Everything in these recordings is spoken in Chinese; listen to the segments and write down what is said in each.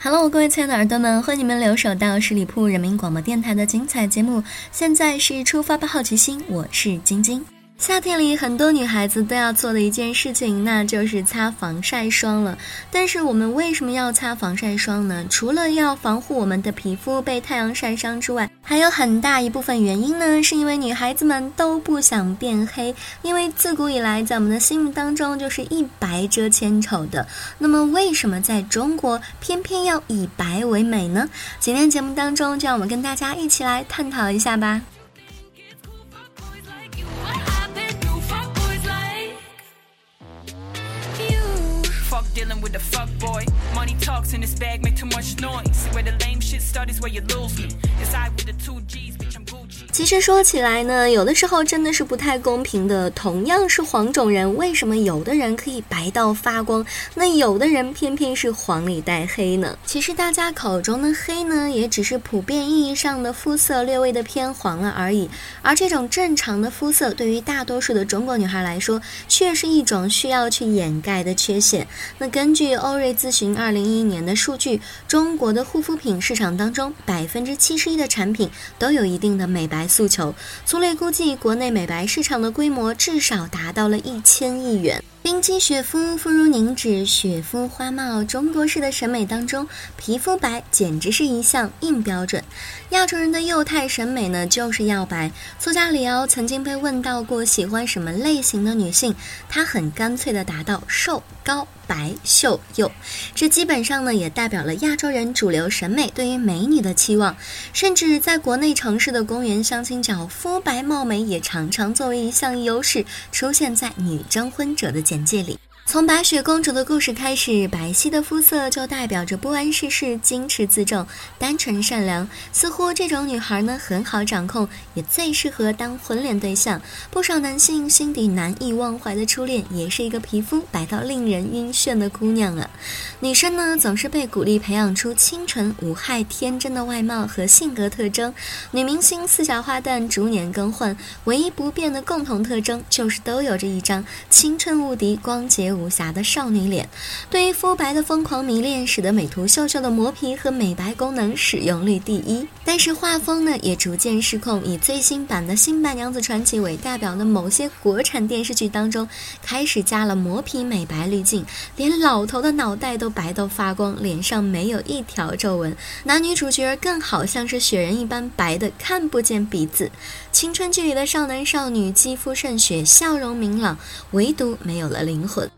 Hello，各位亲爱的耳朵们，欢迎你们留守到十里铺人民广播电台的精彩节目。现在是出发吧，好奇心，我是晶晶。夏天里，很多女孩子都要做的一件事情，那就是擦防晒霜了。但是我们为什么要擦防晒霜呢？除了要防护我们的皮肤被太阳晒伤之外，还有很大一部分原因呢，是因为女孩子们都不想变黑。因为自古以来，在我们的心目当中，就是一白遮千丑的。那么，为什么在中国偏偏要以白为美呢？今天节目当中，就让我们跟大家一起来探讨一下吧。Dealing with a fuck boy. Money talks in this bag, make too much noise. See where the lame shit starts is where you lose me. It's I with the two G's, bitch, I'm. 其实说起来呢，有的时候真的是不太公平的。同样是黄种人，为什么有的人可以白到发光，那有的人偏偏是黄里带黑呢？其实大家口中的黑呢，也只是普遍意义上的肤色略微的偏黄了而已。而这种正常的肤色，对于大多数的中国女孩来说，却是一种需要去掩盖的缺陷。那根据欧瑞咨询二零一一年的数据，中国的护肤品市场当中，百分之七十一的产品都有一定的美白。诉求，粗略估计，国内美白市场的规模至少达到了一千亿元。冰肌雪肤，肤如凝脂，雪肤花貌。中国式的审美当中，皮肤白简直是一项硬标准。亚洲人的幼态审美呢，就是要白。作家李敖曾经被问到过喜欢什么类型的女性，她很干脆的答道：瘦、高、白、秀、幼。这基本上呢，也代表了亚洲人主流审美对于美女的期望。甚至在国内城市的公园相亲角，肤白貌美也常常作为一项优势出现在女征婚者的简。介里。从白雪公主的故事开始，白皙的肤色就代表着不谙世事、矜持自重、单纯善良。似乎这种女孩呢，很好掌控，也最适合当婚恋对象。不少男性心底难以忘怀的初恋，也是一个皮肤白到令人晕眩的姑娘啊。女生呢，总是被鼓励培养出清纯无害、天真的外貌和性格特征。女明星四小花旦逐年更换，唯一不变的共同特征就是都有着一张青春无敌、光洁。无瑕的少女脸，对于肤白的疯狂迷恋，使得美图秀秀的磨皮和美白功能使用率第一。但是画风呢，也逐渐失控，以最新版的《新白娘子传奇》为代表的某些国产电视剧当中，开始加了磨皮美白滤镜，连老头的脑袋都白到发光，脸上没有一条皱纹。男女主角更好像是雪人一般白的看不见鼻子。青春剧里的少男少女肌肤胜雪，笑容明朗，唯独没有了灵魂。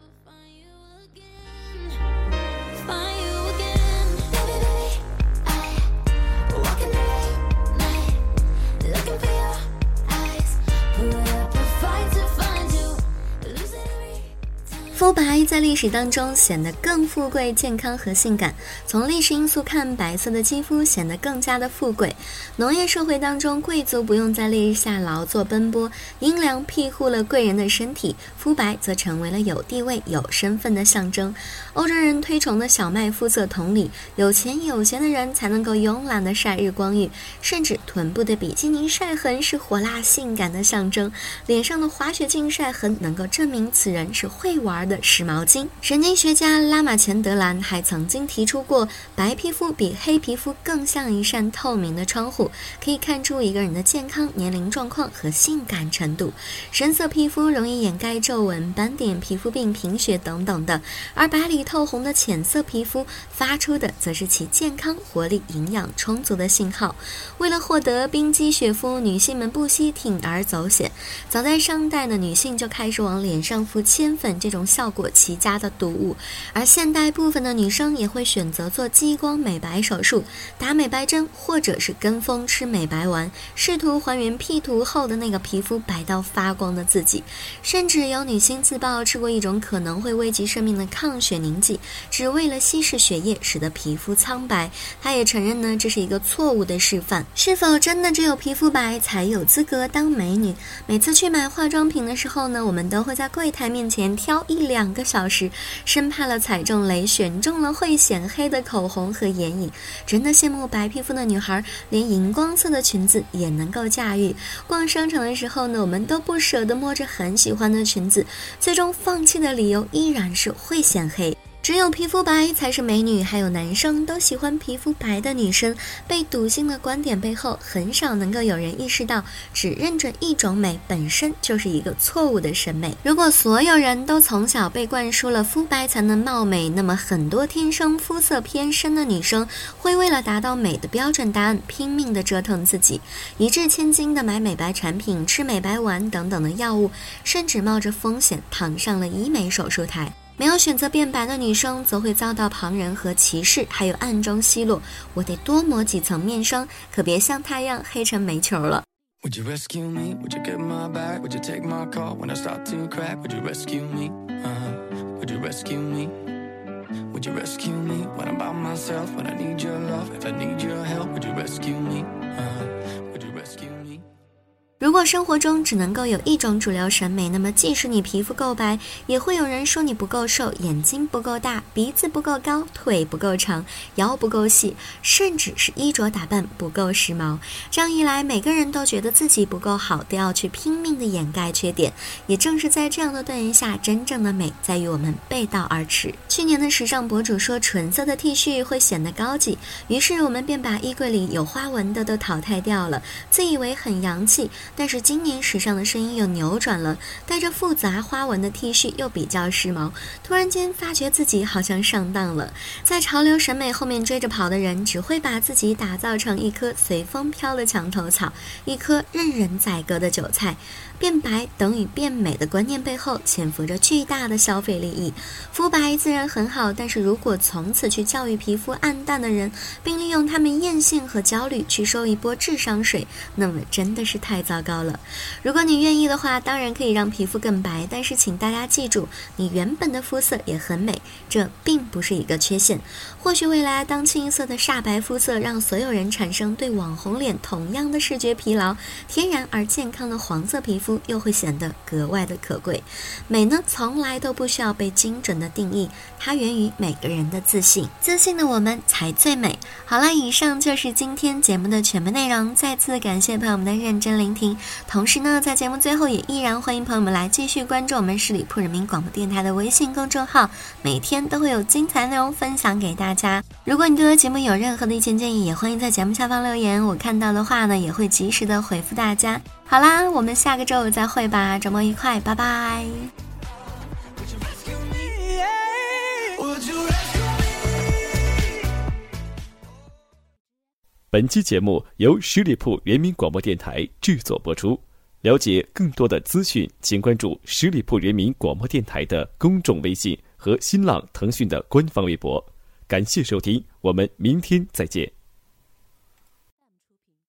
肤白在历史当中显得更富贵、健康和性感。从历史因素看，白色的肌肤显得更加的富贵。农业社会当中，贵族不用在烈日下劳作奔波，阴凉庇护了贵人的身体，肤白则成为了有地位、有身份的象征。欧洲人推崇的小麦肤色，同理，有钱有闲的人才能够慵懒的晒日光浴，甚至臀部的比基尼晒痕是火辣性感的象征，脸上的滑雪镜晒痕能够证明此人是会玩。的湿毛巾。神经学家拉马钱德兰还曾经提出过，白皮肤比黑皮肤更像一扇透明的窗户，可以看出一个人的健康、年龄状况和性感程度。深色皮肤容易掩盖皱纹、斑点、皮肤病、贫血等等的，而白里透红的浅色皮肤发出的则是其健康、活力、营养充足的信号。为了获得冰肌雪肤，女性们不惜铤而走险。早在商代的女性就开始往脸上敷铅粉这种效。效果奇佳的毒物。而现代部分的女生也会选择做激光美白手术、打美白针，或者是跟风吃美白丸，试图还原 P 图后的那个皮肤白到发光的自己。甚至有女星自曝吃过一种可能会危及生命的抗血凝剂，只为了稀释血液，使得皮肤苍白。她也承认呢，这是一个错误的示范。是否真的只有皮肤白才有资格当美女？每次去买化妆品的时候呢，我们都会在柜台面前挑一两个小时，生怕了踩中雷，选中了会显黑的口红和眼影。真的羡慕白皮肤的女孩，连荧光色的裙子也能够驾驭。逛商场的时候呢，我们都不舍得摸着很喜欢的裙子，最终放弃的理由依然是会显黑。只有皮肤白才是美女，还有男生都喜欢皮肤白的女生。被笃信的观点背后，很少能够有人意识到，只认准一种美本身就是一个错误的审美。如果所有人都从小被灌输了肤白才能貌美，那么很多天生肤色偏深的女生会为了达到美的标准答案，拼命的折腾自己，一掷千金的买美白产品、吃美白丸等等的药物，甚至冒着风险躺上了医美手术台。没有选择变白的女生，则会遭到旁人和歧视，还有暗中奚落。我得多抹几层面霜，可别像太阳黑成煤球了。如果生活中只能够有一种主流审美，那么即使你皮肤够白，也会有人说你不够瘦，眼睛不够大，鼻子不够高，腿不够长，腰不够细，甚至是衣着打扮不够时髦。这样一来，每个人都觉得自己不够好，都要去拼命的掩盖缺点。也正是在这样的断言下，真正的美在于我们背道而驰。去年的时尚博主说纯色的 T 恤会显得高级，于是我们便把衣柜里有花纹的都淘汰掉了，自以为很洋气。但是今年时尚的声音又扭转了，带着复杂花纹的 T 恤又比较时髦。突然间发觉自己好像上当了，在潮流审美后面追着跑的人，只会把自己打造成一棵随风飘的墙头草，一棵任人宰割的韭菜。变白等于变美的观念背后，潜伏着巨大的消费利益。肤白自然很好，但是如果从此去教育皮肤暗淡的人，并利用他们艳性和焦虑去收一波智商税，那么真的是太糟糕了。如果你愿意的话，当然可以让皮肤更白，但是请大家记住，你原本的肤色也很美，这并不是一个缺陷。或许未来当清一色的煞白肤色让所有人产生对网红脸同样的视觉疲劳，天然而健康的黄色皮肤又会显得格外的可贵。美呢，从来都不需要被精准的定义，它源于每个人的自信。自信的我们才最美。好了，以上就是今天节目的全部内容。再次感谢朋友们的认真聆听。同时呢，在节目最后也依然欢迎朋友们来继续关注我们十里铺人民广播电台的微信公众号，每天都会有精彩内容分享给大家。如果你对我节目有任何的意见建议，也欢迎在节目下方留言，我看到的话呢，也会及时的回复大家。好啦，我们下个周五再会吧，周末愉快，拜拜。本期节目由十里铺人民广播电台制作播出。了解更多的资讯，请关注十里铺人民广播电台的公众微信和新浪、腾讯的官方微博。感谢收听，我们明天再见。